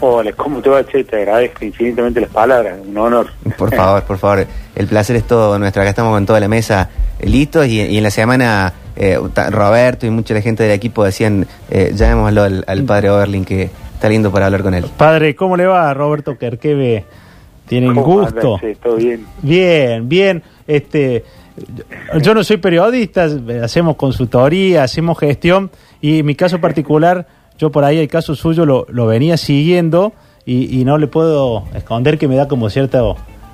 Hola, ¿cómo te va, Che? Te agradezco infinitamente las palabras, un honor. Por favor, por favor. El placer es todo nuestro. Acá estamos con toda la mesa eh, listos y, y en la semana eh, Roberto y mucha la gente del equipo decían, eh, llamémoslo al, al padre Oberlin, que está lindo para hablar con él. Padre, ¿cómo le va? Roberto Kerkeve. ¿Tienen ¿Cómo gusto? Che? ¿Todo bien? Bien, bien. Este, yo no soy periodista, hacemos consultoría, hacemos gestión y en mi caso particular, yo por ahí el caso suyo lo, lo venía siguiendo y, y no le puedo esconder que me da como cierta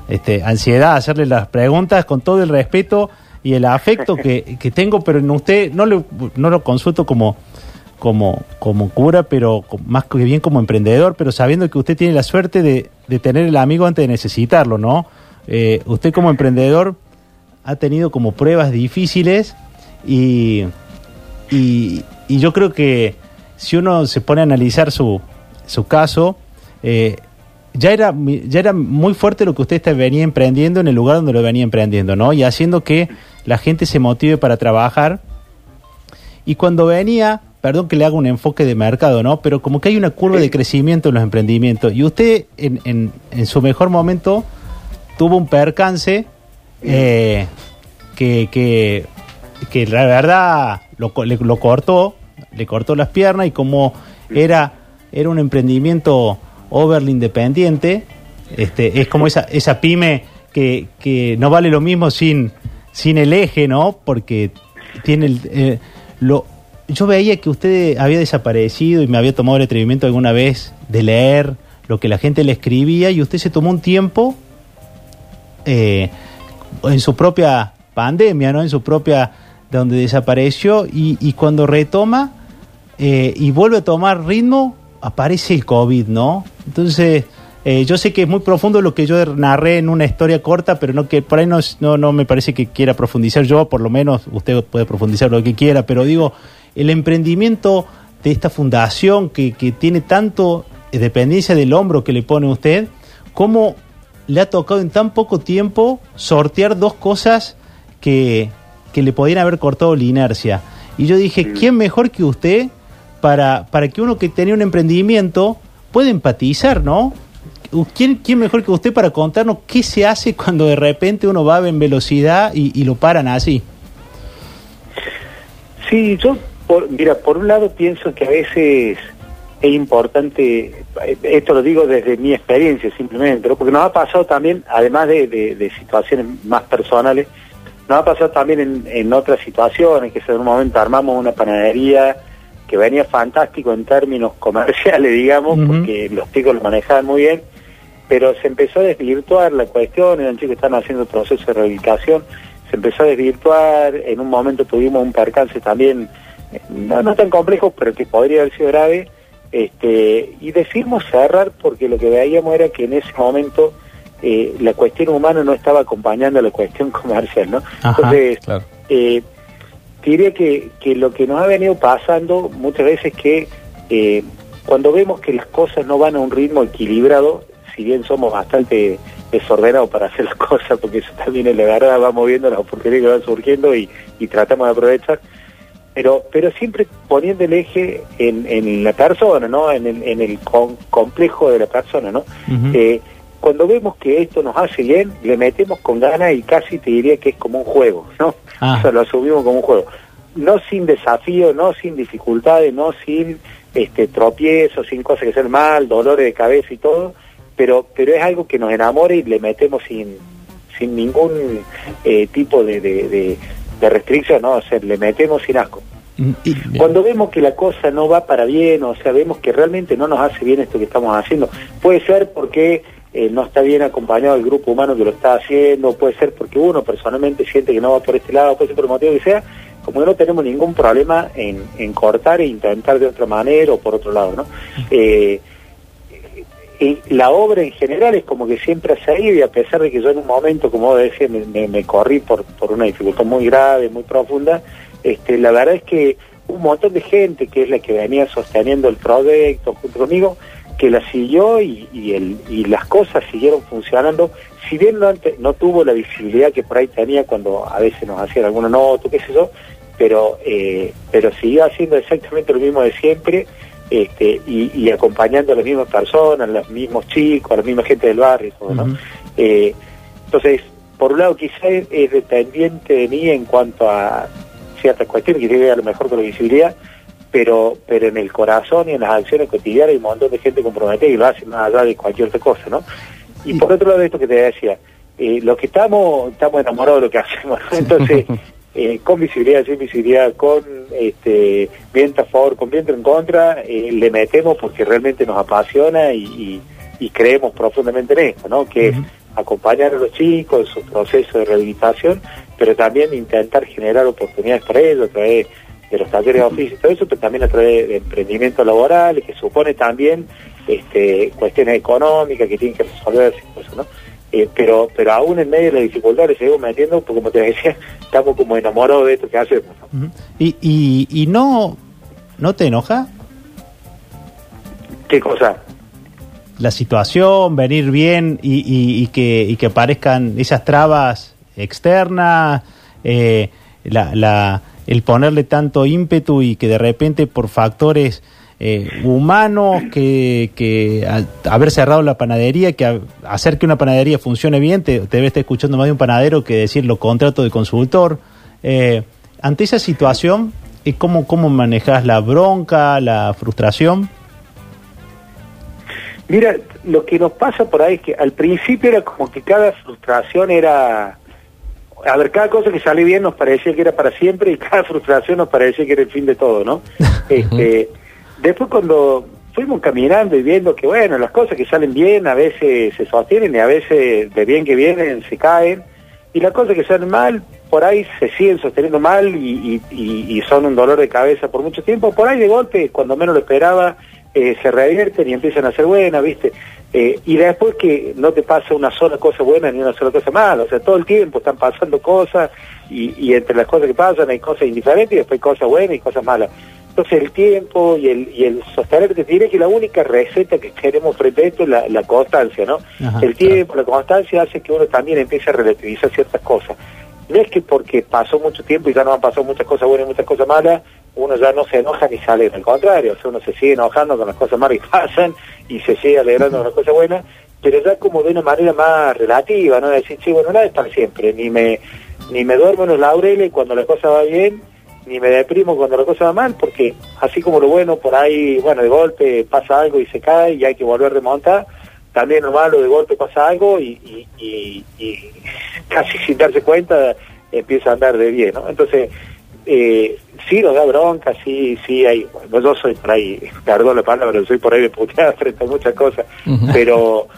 este, ansiedad hacerle las preguntas con todo el respeto y el afecto que, que tengo, pero en usted no, le, no lo consulto como como, como cura, pero más que bien como emprendedor, pero sabiendo que usted tiene la suerte de, de tener el amigo antes de necesitarlo, ¿no? Eh, usted como emprendedor ha tenido como pruebas difíciles y, y, y yo creo que si uno se pone a analizar su, su caso, eh, ya era, ya era muy fuerte lo que usted está- venía emprendiendo en el lugar donde lo venía emprendiendo, ¿no? Y haciendo que la gente se motive para trabajar y cuando venía, perdón que le haga un enfoque de mercado, ¿no? Pero como que hay una curva de crecimiento en los emprendimientos. Y usted, en, en- en su mejor momento, tuvo un percance eh, que, que, que la verdad lo, lo cortó, le cortó las piernas y como era, era un emprendimiento overly independiente, este, es como esa, esa pyme que, que no vale lo mismo sin, sin el eje, ¿no? Porque tiene el, eh, lo yo veía que usted había desaparecido y me había tomado el atrevimiento alguna vez de leer lo que la gente le escribía y usted se tomó un tiempo eh, en su propia pandemia, ¿no? En su propia donde desapareció y, y cuando retoma eh, y vuelve a tomar ritmo aparece el COVID, ¿no? Entonces eh, yo sé que es muy profundo lo que yo narré en una historia corta, pero no que por ahí no, no, no me parece que quiera profundizar yo, por lo menos usted puede profundizar lo que quiera, pero digo, el emprendimiento de esta fundación que, que tiene tanto dependencia del hombro que le pone usted, ¿cómo le ha tocado en tan poco tiempo sortear dos cosas que, que le podían haber cortado la inercia? Y yo dije, ¿quién mejor que usted para, para que uno que tenía un emprendimiento pueda empatizar, ¿no? ¿Quién, ¿Quién mejor que usted para contarnos qué se hace cuando de repente uno va en velocidad y, y lo paran así? Sí, yo, por, mira, por un lado pienso que a veces es importante, esto lo digo desde mi experiencia simplemente, porque nos ha pasado también, además de, de- de situaciones más personales, nos ha pasado también en, en otras situaciones, que en un momento armamos una panadería que venía fantástico en términos comerciales, digamos, porque los chicos lo manejaban muy bien, pero se empezó a desvirtuar la cuestión, eran chicos que estaban haciendo proceso de rehabilitación, se empezó a desvirtuar, en un momento tuvimos un percance también, no, no tan complejo, pero que podría haber sido grave, este, y decidimos cerrar porque lo que veíamos era que en ese momento eh, la cuestión humana no estaba acompañando a la cuestión comercial, ¿no? Ajá, Entonces, claro. eh, diría que, que lo que nos ha venido pasando muchas veces que eh, cuando vemos que las cosas no van a un ritmo equilibrado, si bien somos bastante desordenados para hacer las cosas, porque eso también es la verdad, vamos viendo las oportunidades que van surgiendo y, y tratamos de aprovechar, pero pero siempre poniendo el eje en, en la persona, ¿no? En el, en el con- complejo de la persona, ¿no? Eh, cuando vemos que esto nos hace bien, le metemos con ganas y casi te diría que es como un juego, ¿no? Ah. O sea, lo asumimos como un juego. No sin desafío, no sin dificultades, no sin este tropiezos, sin cosas que sean mal, dolores de cabeza y todo, pero pero es algo que nos enamora y le metemos sin sin ningún eh, tipo de, de, de- de restricción, ¿no? O sea, le metemos sin asco. Y- Cuando vemos que la cosa no va para bien, o sea, vemos que realmente no nos hace bien esto que estamos haciendo, puede ser porque eh, no está bien acompañado el grupo humano que lo está haciendo, puede ser porque uno personalmente siente que no va por este lado, puede ser por el motivo que sea, como no tenemos ningún problema en, en cortar e intentar de otra manera o por otro lado, ¿no? Eh, y la obra en general es como que siempre ha seguido y a pesar de que yo en un momento, como me, me- me corrí por, por una dificultad muy grave, muy profunda, este, la verdad es que un montón de gente que es la que venía sosteniendo el proyecto junto conmigo, que la siguió y, y, el, y las cosas siguieron funcionando, si bien no, no tuvo la visibilidad que por ahí tenía cuando a veces nos hacían alguna nota, qué sé yo, pero, eh, pero siguió haciendo exactamente lo mismo de siempre, este, y, acompañando a las mismas personas, a los mismos chicos, a la misma gente del barrio. ¿no? Eh, entonces, por un lado quizás es, dependiente de mí en cuanto a ciertas cuestiones que tiene a lo mejor con la visibilidad, pero pero en el corazón y en las acciones cotidianas hay un montón de gente comprometida y lo hace más allá de cualquier otra cosa, ¿no? Y por otro lado, esto que te decía, eh, lo que estamos, estamos enamorados de lo que hacemos, entonces eh, con visibilidad, sin visibilidad, con este, viento a favor, con viento en contra, eh, le metemos porque realmente nos apasiona y, creemos profundamente en esto, ¿no? Que es acompañar a los chicos en su proceso de rehabilitación, pero también intentar generar oportunidades para ellos a través de los talleres de oficio y todo eso, pero también a través de emprendimiento laboral, que supone también este, cuestiones económicas que tienen que resolverse, eso, ¿no? Eh, pero pero aún en medio de las dificultades seguimos metiendo, porque como te decía, estamos como enamorados de esto que hacemos. ¿Y, y, y no, no te enoja? ¿Qué cosa? La situación, venir bien y, y, que, y que parezcan esas trabas externas, eh, la, la, el ponerle tanto ímpetu y que de repente por factores eh, humanos, que, haber cerrado la panadería, que hacer que una panadería funcione bien, te, debe estar escuchando más de un panadero que decir lo contrato de consultor. Eh, ante esa situación, ¿cómo, ¿cómo manejas la bronca, la frustración? Mira, lo que nos pasa por ahí es que al principio era como que cada frustración era... A ver, cada cosa que sale bien nos parecía que era para siempre y cada frustración nos parecía que era el fin de todo, ¿no? este, Después cuando fuimos caminando y viendo que, bueno, las cosas que salen bien a veces se sostienen y a veces de bien que vienen se caen, y las cosas que salen mal por ahí se siguen sosteniendo mal y, son un dolor de cabeza por mucho tiempo, por ahí de golpe, cuando menos lo esperaba, eh, se revierten y empiezan a ser buenas, ¿viste? Eh, y después que no te pasa una sola cosa buena ni una sola cosa mala, o sea, todo el tiempo están pasando cosas y, y entre las cosas que pasan hay cosas indiferentes y después hay cosas buenas y cosas malas. Entonces el tiempo y el, y el sostener, te diré que la única receta que tenemos frente a esto es la, constancia, ¿no? el tiempo, la constancia hace que uno también empiece a relativizar ciertas cosas. No es que porque pasó mucho tiempo y ya no han pasado muchas cosas buenas y muchas cosas malas, uno ya no se enoja ni sale, al contrario, o sea, uno se sigue enojando con las cosas malas que pasan y se sigue alegrando con las cosas buenas, pero ya como de una manera más relativa, ¿no? Decir, sí, bueno, nada es para siempre, ni me, ni me duermo en los laureles cuando la cosa va bien, ni me deprimo cuando la cosa va mal, porque así como lo bueno, por ahí, bueno, de golpe pasa algo y se cae y hay que volver a remontar, también lo malo, de golpe pasa algo y, y, casi sin darse cuenta empieza a andar de bien, ¿no? Entonces, eh, sí nos da bronca, sí, sí hay, yo soy por ahí, perdón la palabra, pero soy por ahí de puteada frente a muchas cosas, pero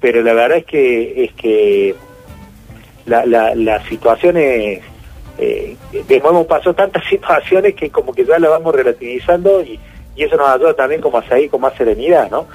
pero la verdad es que es que la, la, la situación es eh, hemos pasado tantas situaciones que como que ya la vamos relativizando y, y eso nos ayuda también como a seguir con más serenidad, ¿no?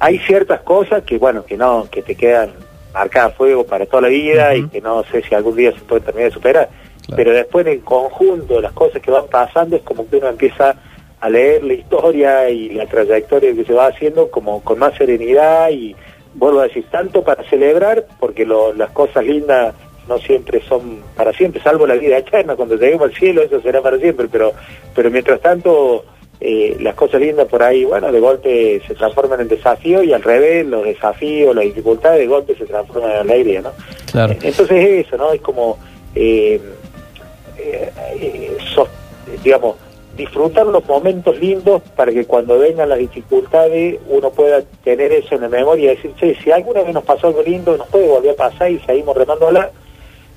Hay ciertas cosas que, bueno, que no, que te quedan marcadas a fuego para toda la vida y que no sé si algún día se puede terminar de superar, pero después en el conjunto las cosas que van pasando es como que uno empieza a leer la historia y la trayectoria que se va haciendo como con más serenidad y vuelvo a decir, tanto para celebrar, porque lo, las cosas lindas no siempre son para siempre, salvo la vida eterna, cuando lleguemos al cielo eso será para siempre, pero, pero mientras tanto eh, las cosas lindas por ahí, bueno, de golpe se transforman en desafío y al revés, los desafíos, las dificultades de golpe se transforman en alegría, ¿no? Claro. Entonces eso, ¿no? Es como, eh, eh, digamos, disfrutar los momentos lindos para que cuando vengan las dificultades uno pueda tener eso en la memoria y decir, che, si alguna vez nos pasó algo lindo, nos puede volver a pasar y seguimos remándola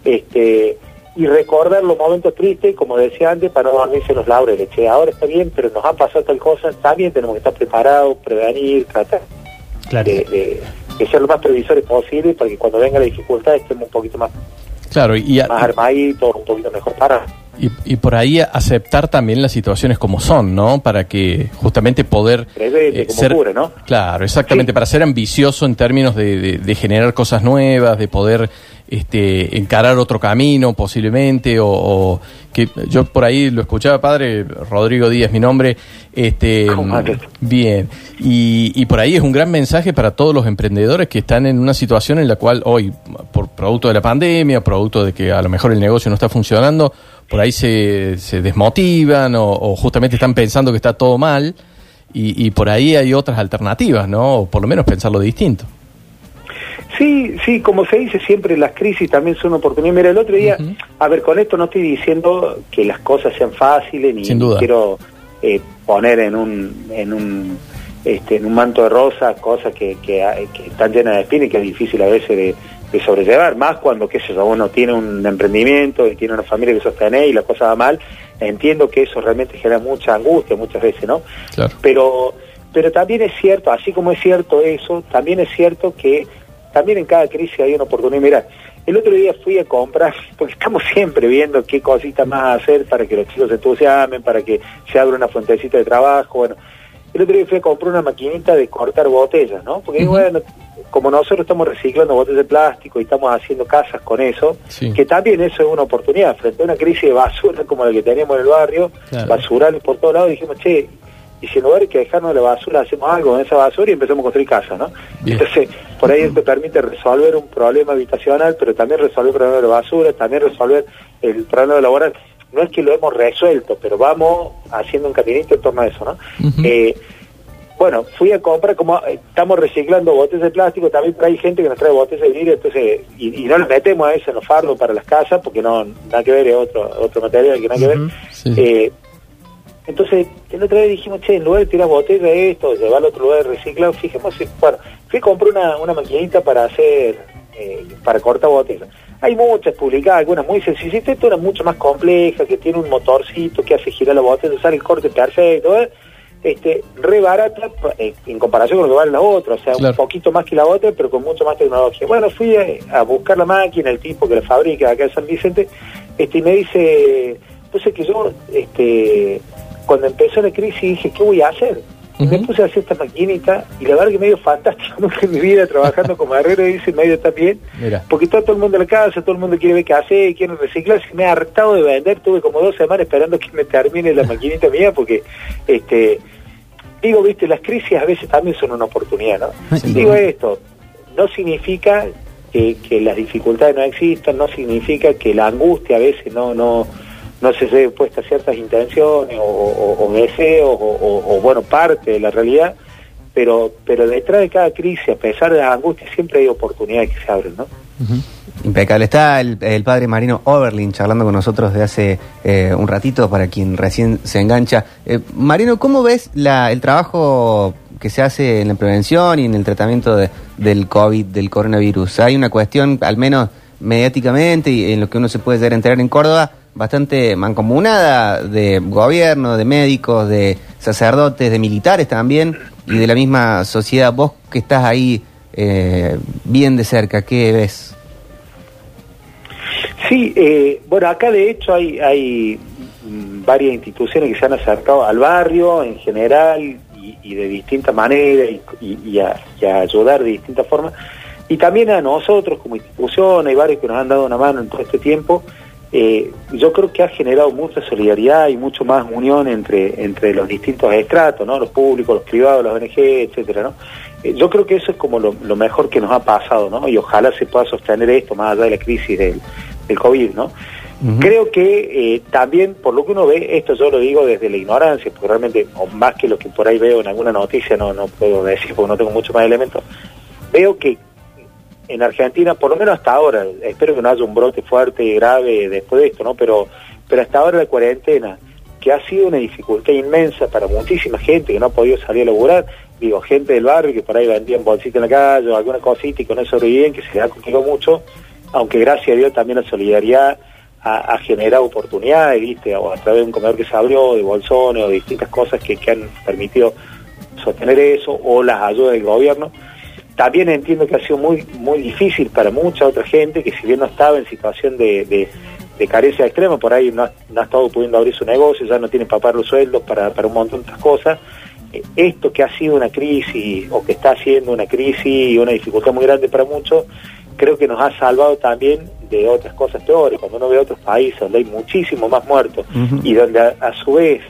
este, y recordar los momentos tristes, como decía antes, para no dormirse los laureles. Che, ahora está bien, pero nos han pasado tal cosa, también tenemos que estar preparados, prevenir, tratar de, ser lo más previsores posible para que cuando venga la dificultad estemos un poquito más, claro, y más armaditos, un poquito mejor parados. Y, y, por ahí aceptar también las situaciones como son, ¿no? Para que justamente poder eh, ser, ¿no? Claro, exactamente, para ser ambicioso en términos de, de, generar cosas nuevas, de poder este, encarar otro camino posiblemente, o, que yo por ahí lo escuchaba, padre, Rodrigo Díaz, mi nombre, este, bien, y, y por ahí es un gran mensaje para todos los emprendedores que están en una situación en la cual hoy, por producto de la pandemia, producto de que a lo mejor el negocio no está funcionando, por ahí se, se desmotivan o, justamente están pensando que está todo mal y, y por ahí hay otras alternativas, ¿no? O por lo menos pensarlo distinto. Sí, sí, como se dice siempre, las crisis también son oportunidades. Mira, el otro día, a ver, con esto no estoy diciendo que las cosas sean fáciles, ni Sin duda. quiero eh, poner en un, en un este, en un manto de rosas cosas que, que, están llenas de espinas y que es difícil a veces de, de sobrellevar, más cuando, qué sé yo, uno tiene un emprendimiento y tiene una familia que sostener y la cosa va mal, entiendo que eso realmente genera mucha angustia muchas veces, ¿no? Claro. pero pero también es cierto, así como es cierto eso, también es cierto que también en cada crisis hay una oportunidad. Mira, el otro día fui a comprar, porque estamos siempre viendo qué cositas más hacer para que los chicos se entusiasmen, para que se abra una fuentecita de trabajo, bueno. El otro día fui a comprar una maquinita de cortar botellas, ¿no? Porque Ujú. bueno, como nosotros estamos reciclando botellas de plástico y estamos haciendo casas con eso, Sí. que también eso es una oportunidad. Frente a una crisis de basura como la que teníamos en el barrio, Claro. basurales por todos lados, dijimos, che, y si en lugar que dejarnos de la basura, hacemos algo con esa basura y empezamos a construir casas, ¿no? Bien. Entonces, por ahí te permite resolver un problema habitacional, pero también resolver el problema de la basura, también resolver el problema laboral. No es que lo hemos resuelto, pero vamos haciendo un caminito en torno a eso, ¿no? Eh, bueno, fui a comprar, como eh, estamos reciclando botellas de plástico, también hay gente que nos trae botellas de vidrio, entonces, y, y no le metemos a eso en los fardos para las casas, porque no, nada que ver, es otro, otro material que nada que ver. Sí. Eh, entonces, el otro día dijimos, che, en lugar de tirar botellas de esto, llevarlo a otro lugar de reciclado, fijemos, bueno, fui a comprar una, una maquinita para hacer, eh, para cortar botellas. Hay muchas publicadas, algunas muy sencillitas, esta una mucho más compleja, que tiene un motorcito que hace girar la botella, sale el corte perfecto, ¿eh? este, re barata eh, en comparación con lo que vale la otra, o sea, Claro. un poquito más que la otra, pero con mucho más tecnología. Bueno, fui a, a buscar la máquina, el tipo que la fabrica acá en San Vicente, este, y me dice, entonces que yo, este, cuando empezó la crisis dije, ¿qué voy a hacer? Y me puse a hacer esta maquinita y la verdad que medio fantástico nunca en mi vida trabajando como herrero dice medio bien Mira. porque está todo el mundo en la casa, todo el mundo quiere ver qué hacer, quiere reciclar, se me ha hartado de vender, tuve como dos semanas esperando que me termine la maquinita mía porque este digo, viste, las crisis a veces también son una oportunidad, ¿no? Sí. Digo esto, no significa que, que las dificultades no existan, no significa que la angustia a veces no no no se ve puesta ciertas intenciones o, o- o deseos o, bueno parte de la realidad pero pero detrás de cada crisis a pesar de las angustias siempre hay oportunidades que se abren no Impecable. Está el, el padre Marino Oberlin charlando con nosotros de hace eh, un ratito para quien recién se engancha. Eh, Marino, ¿cómo ves la- el trabajo que se hace en la prevención y en el tratamiento de- del COVID, del coronavirus? Hay una cuestión, al menos mediáticamente y en lo que uno se puede llegar a enterar en Córdoba, bastante mancomunada de gobierno, de médicos, de sacerdotes, de militares también y de la misma sociedad. Vos que estás ahí eh, bien de cerca, ¿qué ves? Sí, eh, bueno, acá de hecho hay, hay mm, varias instituciones que se han acercado al barrio en general y, de distintas maneras y- y a, y a ayudar de distintas formas. Y también a nosotros como institución, hay varios que nos han dado una mano en todo este tiempo. Eh, yo creo que ha generado mucha solidaridad y mucho más unión entre, entre los distintos estratos, ¿no? los públicos, los privados, los ONG, etcétera, ¿no? Eh, yo creo que eso es como lo, lo mejor que nos ha pasado, ¿no? Y ojalá se pueda sostener esto más allá de la crisis del, del COVID, ¿no? Creo que eh, también, por lo que uno ve, esto yo lo digo desde la ignorancia, porque realmente, o más que lo que por ahí veo en alguna noticia, no, no puedo decir porque no tengo mucho más elementos, veo que en Argentina, por lo menos hasta ahora, espero que no haya un brote fuerte y grave después de esto, ¿no? Pero, pero hasta ahora la cuarentena, que ha sido una dificultad inmensa para muchísima gente que no ha podido salir a laburar, digo, gente del barrio que por ahí vendían bolsitas en la calle o alguna cosita y con eso sobreviven, que se ha complicado mucho, aunque gracias a Dios también la solidaridad ha, generado oportunidades, ¿viste? O a través de un comedor que se abrió, de bolsones o distintas cosas que, que han permitido sostener eso, o las ayudas del gobierno. También entiendo que ha sido muy muy difícil para mucha otra gente que si bien no estaba en situación de, de, de carencia extrema, por ahí no ha, no ha estado pudiendo abrir su negocio, ya no tiene para pagar los sueldos para, para un montón de otras cosas. Eh, Esto que ha sido una crisis o que está siendo una crisis y una dificultad muy grande para muchos, creo que nos ha salvado también de otras cosas peores. Cuando uno ve otros países donde hay muchísimo más muertos y donde a, a su vez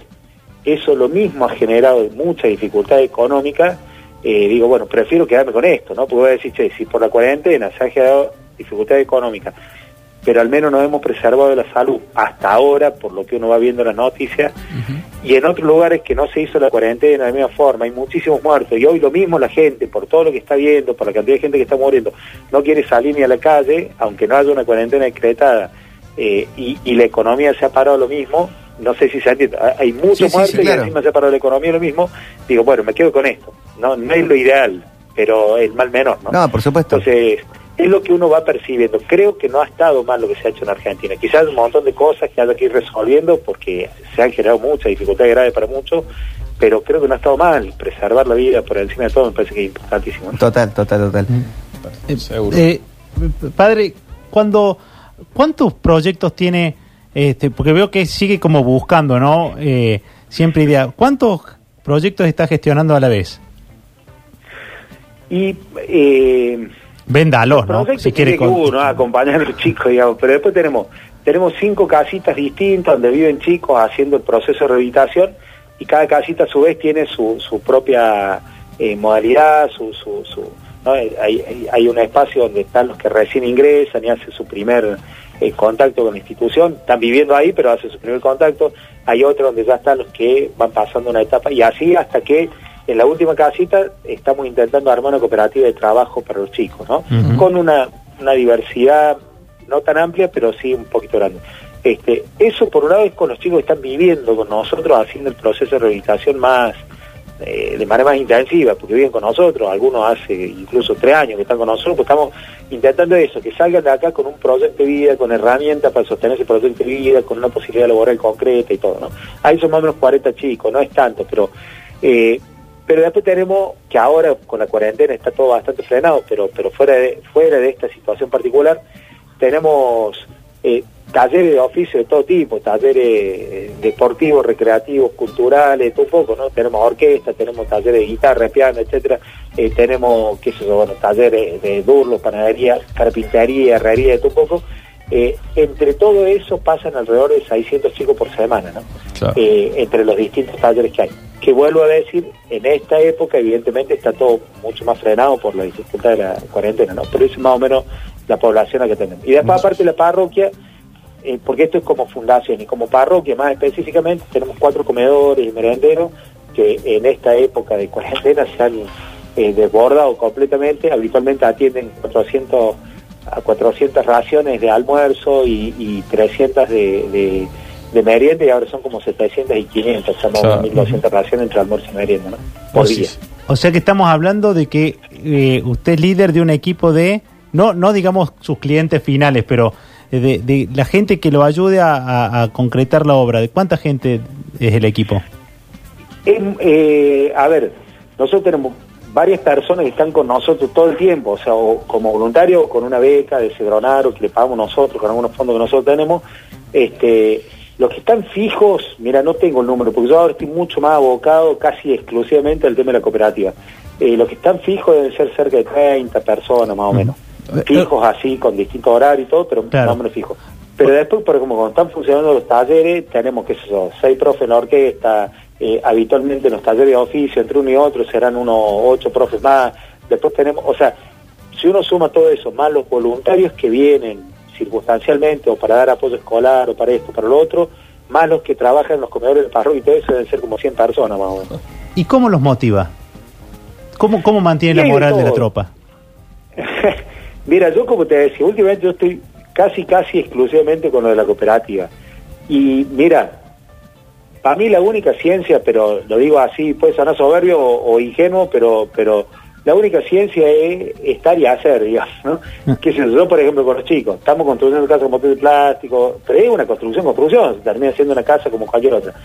eso lo mismo ha generado mucha dificultad económica, eh, digo, bueno, prefiero quedarme con esto, ¿no? Porque voy a decir, che, si por la cuarentena se ha generado dificultad económica pero al menos nos hemos preservado de la salud hasta ahora, por lo que uno va viendo en las noticias, y en otros lugares que no se hizo la cuarentena de la misma forma, hay muchísimos muertos, y hoy lo mismo la gente, por todo lo que está viendo, por la cantidad de gente que está muriendo, no quiere salir ni a la calle, aunque no haya una cuarentena decretada, eh, y, y la economía se ha parado lo mismo, no sé si se entiende, hay muchos Sí, sí, muertos sí, claro. y encima se ha parado la economía lo mismo, digo, bueno, me quedo con esto, no, no es lo ideal, pero es mal menor, ¿no? No, por supuesto. Entonces, es lo que uno va percibiendo. Creo que no ha estado mal lo que se ha hecho en Argentina. Quizás un montón de cosas que haya que ir resolviendo porque se han generado muchas dificultades graves para muchos, pero creo que no ha estado mal. Preservar la vida por encima de todo me parece que es importantísimo. ¿no? Total, total, total. Eh, Seguro. eh, padre, cuando, ¿cuántos proyectos tiene? Este, porque veo que sigue como buscando, ¿no? Eh, siempre idea. ¿Cuántos proyectos está gestionando a la vez? Y eh, Véndalos, ¿no? Si quiere con- uno acompañar a los chicos, digamos, pero después tenemos tenemos cinco casitas distintas donde viven chicos haciendo el proceso de rehabilitación y cada casita a su vez tiene su, su propia eh, modalidad, su, su, su- ¿no? hay, hay- hay un espacio donde están los que recién ingresan y hacen su primer eh, contacto con la institución, están viviendo ahí pero hacen su primer contacto, hay otro donde ya están los que van pasando una etapa y así hasta que en la última casita estamos intentando armar una cooperativa de trabajo para los chicos, ¿no? Con una, una diversidad no tan amplia, pero sí un poquito grande. Este, eso por una vez con los chicos que están viviendo con nosotros, haciendo el proceso de rehabilitación más eh, de manera más intensiva, porque viven con nosotros, algunos hace incluso tres años que están con nosotros, pues estamos intentando eso, que salgan de acá con un proyecto de vida, con herramientas para sostener ese proyecto de vida, con una posibilidad laboral concreta y todo, ¿no? Ahí son más o menos 40 chicos, no es tanto, pero eh, pero después tenemos que ahora con la cuarentena está todo bastante frenado, pero pero fuera de fuera de esta situación particular tenemos eh, talleres de oficio de todo tipo, talleres eh, deportivos, recreativos, culturales, poco, ¿no? Tenemos orquesta, tenemos talleres de guitarra, piano, etcétera, eh, tenemos, qué sé yo, bueno, talleres de durlo, panadería, carpintería, herrería, todo poco. Eh, entre todo eso pasan alrededor de 600 chicos por semana, ¿no? Claro. Eh, entre los distintos talleres que hay. Que vuelvo a decir, en esta época evidentemente está todo mucho más frenado por la dificultad de la cuarentena, ¿no? Pero eso es más o menos la población a que tenemos. Y después aparte la parroquia, eh, porque esto es como fundación y como parroquia más específicamente, tenemos cuatro comedores y merenderos que en esta época de cuarentena se han desbordado completamente, habitualmente atienden 400 a 400 raciones de almuerzo y, y 300 de, de, de merienda y ahora son como 700 y 500, estamos Claro. 1200 raciones entre almuerzo y merienda, ¿no? Por día. O sea que estamos hablando de que eh, usted es líder de un equipo de, no, no digamos sus clientes finales, pero de, de la gente que lo ayude a, a- a concretar la obra. ¿De cuánta gente es el equipo? Eh, a ver, nosotros tenemos varias personas que están con nosotros todo el tiempo, o sea, o como voluntarios o con una beca de Cedronaro que le pagamos nosotros, con algunos fondos que nosotros tenemos. Este, los que están fijos, mira, no tengo el número, porque yo ahora estoy mucho más abocado casi exclusivamente al tema de la cooperativa. Eh, los que están fijos deben ser cerca de 30 personas más o menos. Eh, Fijos así, con distintos horarios y todo, pero Claro. más o menos fijos. Pero después, por ejemplo, cuando están funcionando los talleres, tenemos, qué sé yo, seis profes en la orquesta, eh, habitualmente en los talleres de oficio, entre uno y otro serán unos ocho profes más. Después tenemos, o sea, si uno suma todo eso, más los voluntarios que vienen circunstancialmente o para dar apoyo escolar o para esto, para lo otro, más los que trabajan en los comedores de parroquia y todo eso deben ser como 100 personas más o menos. ¿Y cómo los motiva? ¿Cómo, cómo mantiene la moral de la tropa? Mira, yo como te decía, últimamente yo estoy casi, casi exclusivamente con lo de la cooperativa. Y mira, para mí la única ciencia, pero lo digo así, puede sonar soberbio o, o ingenuo, pero, pero la única ciencia es estar y hacer, digamos, ¿no? Que sé yo, por ejemplo, con los chicos, estamos construyendo casa con botes de plástico, pero es una construcción, construcción, se termina siendo una casa como cualquier otra.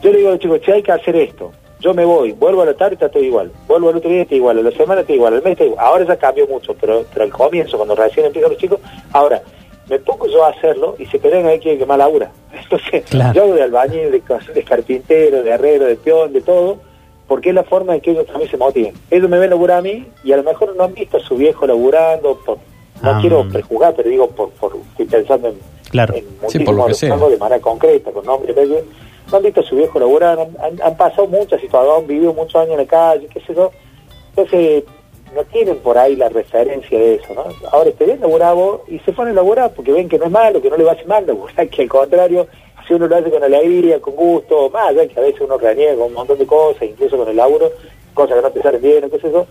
Yo le digo a los chicos, che, hay que hacer esto. Yo me voy, vuelvo a la tarde, está todo igual. Vuelvo al otro día, está igual. A la semana está igual. Al mes está igual. Ahora ya cambió mucho, pero, pero al comienzo, cuando recién empiezan los chicos, ahora, me pongo yo a hacerlo y se pelean a ver quién es el que más labura. Entonces, Claro. yo hago de albañil, de, carpintero, de herrero, de peón, de todo, porque es la forma de que ellos también se motiven. Ellos me ven laburar a mí y a lo mejor no han visto a su viejo laburando, por, no Ah. quiero prejuzgar, pero digo, por, por estoy pensando en, Claro. en Sí, por lo que sea. de manera concreta, con nombre. No han visto a su viejo laburar, han, han- han pasado muchas situaciones, han vivido muchos años en la calle, qué sé yo. Entonces, no tienen por ahí la referencia de eso, ¿no? Ahora te ven laburar vos y se ponen a laburar porque ven que no es malo, que no le va a hacer mal laburar, que al contrario, si uno lo hace con alegría, con gusto, más allá que a veces uno reniega con un montón de cosas, incluso con el laburo, cosas que no te salen bien, qué sé yo,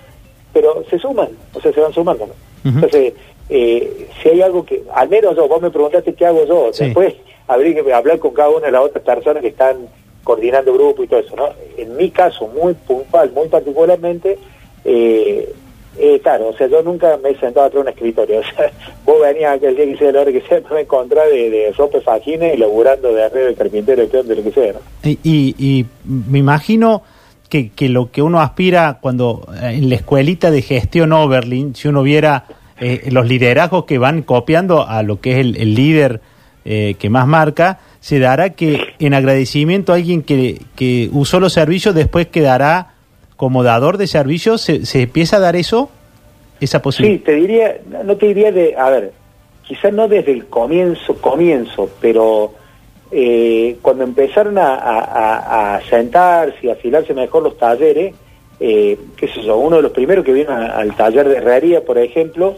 pero se suman, o sea, se van sumando, ¿no? Entonces, eh, si hay algo que, al menos yo, vos me preguntaste qué hago yo, Sí. después habría que hablar con cada una de las otras personas que están coordinando grupo y todo eso, ¿no? En mi caso, muy puntual, muy particularmente, eh, eh, claro, o sea, yo nunca me he sentado atrás de un escritorio, o sea, vos venías aquel día que sea la hora que sea, me encontrás de, de ropa y laburando de arriba de carpintero, de lo que sea, ¿no? Y, y- y me imagino que, que lo que uno aspira cuando eh, en la escuelita de gestión Oberlin, si uno viera eh, los liderazgos que van copiando a lo que es el, el líder eh, que más marca, se dará que en agradecimiento a alguien que, que usó los servicios después quedará como dador de servicios, ¿se, se empieza a dar eso? Esa Sí, posibilidad. te diría, no te diría de, a ver, quizás no desde el comienzo, comienzo, pero eh, cuando empezaron a, a- a- sentarse y afilarse mejor los talleres, eh, qué sé yo, uno de los primeros que vino a- al taller de herrería, por ejemplo,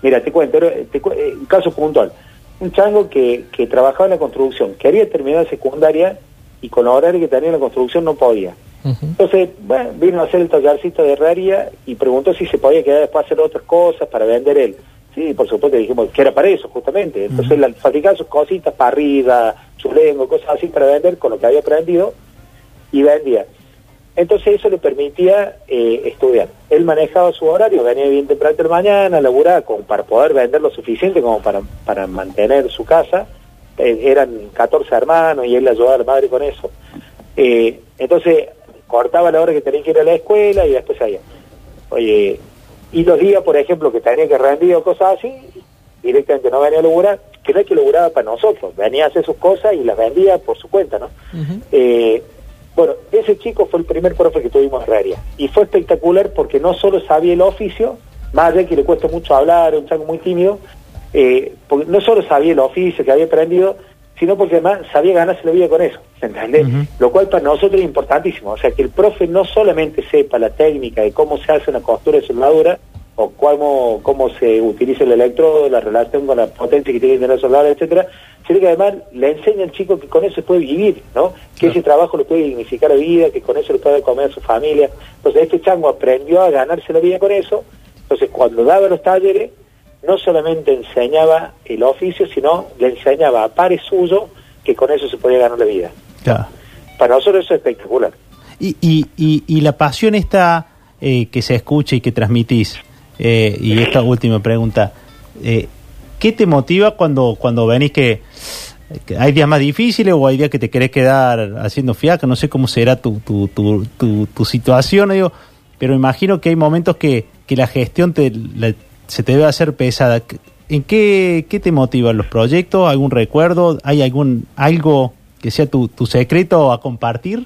mira, te cuento, te cu- eh, un caso puntual, un chango que, que trabajaba en la construcción, quería terminar secundaria y con los horarios que tenía en la construcción no podía. Entonces, bueno, vino a hacer el tallercito de herrería y preguntó si se podía quedar después a hacer otras cosas para vender él. Sí, por supuesto, dijimos que era para eso, justamente. Entonces, él fabricaba sus cositas, parrilla, su lengua, cosas así para vender con lo que había aprendido y vendía. Entonces, eso le permitía eh, estudiar. Él manejaba su horario, venía bien temprano de la mañana, laburaba como para poder vender lo suficiente como para, para mantener su casa. Eh, eran 14 hermanos y él le ayudaba a la madre con eso. Eh, entonces, cortaba la hora que tenía que ir a la escuela y después allá. Oye, y los días, por ejemplo, que tenía que rendir o cosas así, directamente no venía a laburar, que no es que laburaba para nosotros, venía a hacer sus cosas y las vendía por su cuenta, ¿no? Eh, bueno, ese chico fue el primer profe que tuvimos en Herrería. Y fue espectacular porque no solo sabía el oficio, más allá de que le cuesta mucho hablar, un chango muy tímido, eh, porque no solo sabía el oficio que había aprendido, sino porque además sabía ganarse la vida con eso, ¿entendés? Ujú. Lo cual para nosotros es importantísimo. O sea, que el profe no solamente sepa la técnica de cómo se hace una costura de soldadura, o cómo, cómo se utiliza el electrodo, la relación con la potencia que tiene que tener el soldador, etcétera, sino que además le enseña al chico que con eso puede vivir, ¿no? Que ese trabajo lo puede dignificar la vida, que con eso le puede comer a su familia. Entonces este chango aprendió a ganarse la vida con eso, entonces cuando daba los talleres, no solamente enseñaba el oficio, sino le enseñaba a pares suyos que con eso se podía ganar la vida. Claro. Para nosotros eso es espectacular. Y, y, y, y la pasión esta eh, que se escucha y que transmitís, eh, y esta última pregunta, eh, ¿qué te motiva cuando, cuando venís que, que hay días más difíciles o hay días que te querés quedar haciendo fiaca? No sé cómo será tu, tu, tu, tu, tu situación, digo, pero imagino que hay momentos que, que la gestión te, la- se te debe hacer pesada. ¿En qué, qué te motivan los proyectos? ¿Algún recuerdo? ¿Hay algún algo que sea tu, tu secreto a compartir?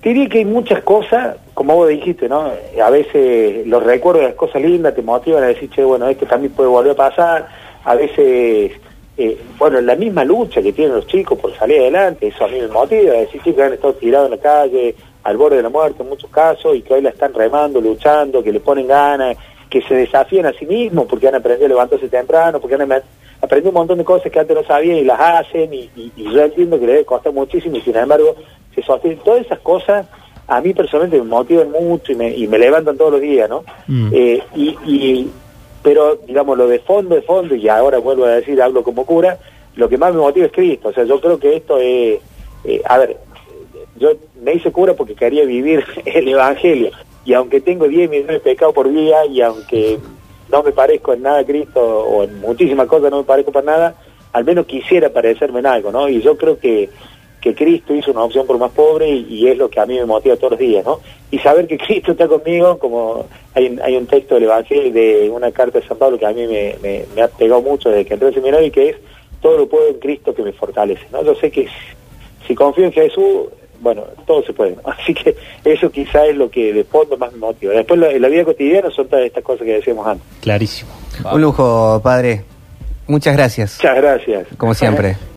Te diría que hay muchas cosas, como vos dijiste, ¿no? A veces los recuerdos de las cosas lindas te motivan a decir, che, bueno, esto también puede volver a pasar. A veces, eh, bueno, la misma lucha que tienen los chicos por salir adelante, eso a mí me motiva, decir, chicos que han estado tirados en la calle, al borde de la muerte en muchos casos, y que hoy la están remando, luchando, que le ponen ganas, que se desafían a sí mismos porque han aprendido a levantarse temprano, porque han aprendido un montón de cosas que antes no sabían y las hacen, y, y- y yo entiendo que les debe costar muchísimo, y sin embargo, se sostienen. Todas esas cosas a mí personalmente me motivan mucho y me, y me levantan todos los días, ¿no? Mm. Eh, y, y- pero, digamos, lo de fondo, de fondo, y ahora vuelvo a decir, hablo como cura, lo que más me motiva es Cristo. O sea, yo creo que esto es, eh, a ver, yo me hice cura porque quería vivir el Evangelio. Y aunque tengo 10 millones de pecados por día, y aunque no me parezco en nada a Cristo, o en muchísimas cosas no me parezco para nada, al menos quisiera parecerme en algo, ¿no? Y yo creo que, que Cristo hizo una opción por más pobre y, es lo que a mí me motiva todos los días, ¿no? Y saber que Cristo está conmigo, como hay, hay un texto del Evangelio, de una carta de San Pablo que a mí me, ha pegado mucho desde que entré al seminario y que es, todo lo puedo en Cristo que me fortalece, ¿no? Yo sé que si confío en Jesús, bueno, todo se puede, ¿no? Así que eso quizá es lo que de fondo más me motiva. Después la, en la vida cotidiana son todas estas cosas que decíamos antes. Clarísimo. Un lujo, padre. Muchas gracias. Muchas gracias. Como siempre.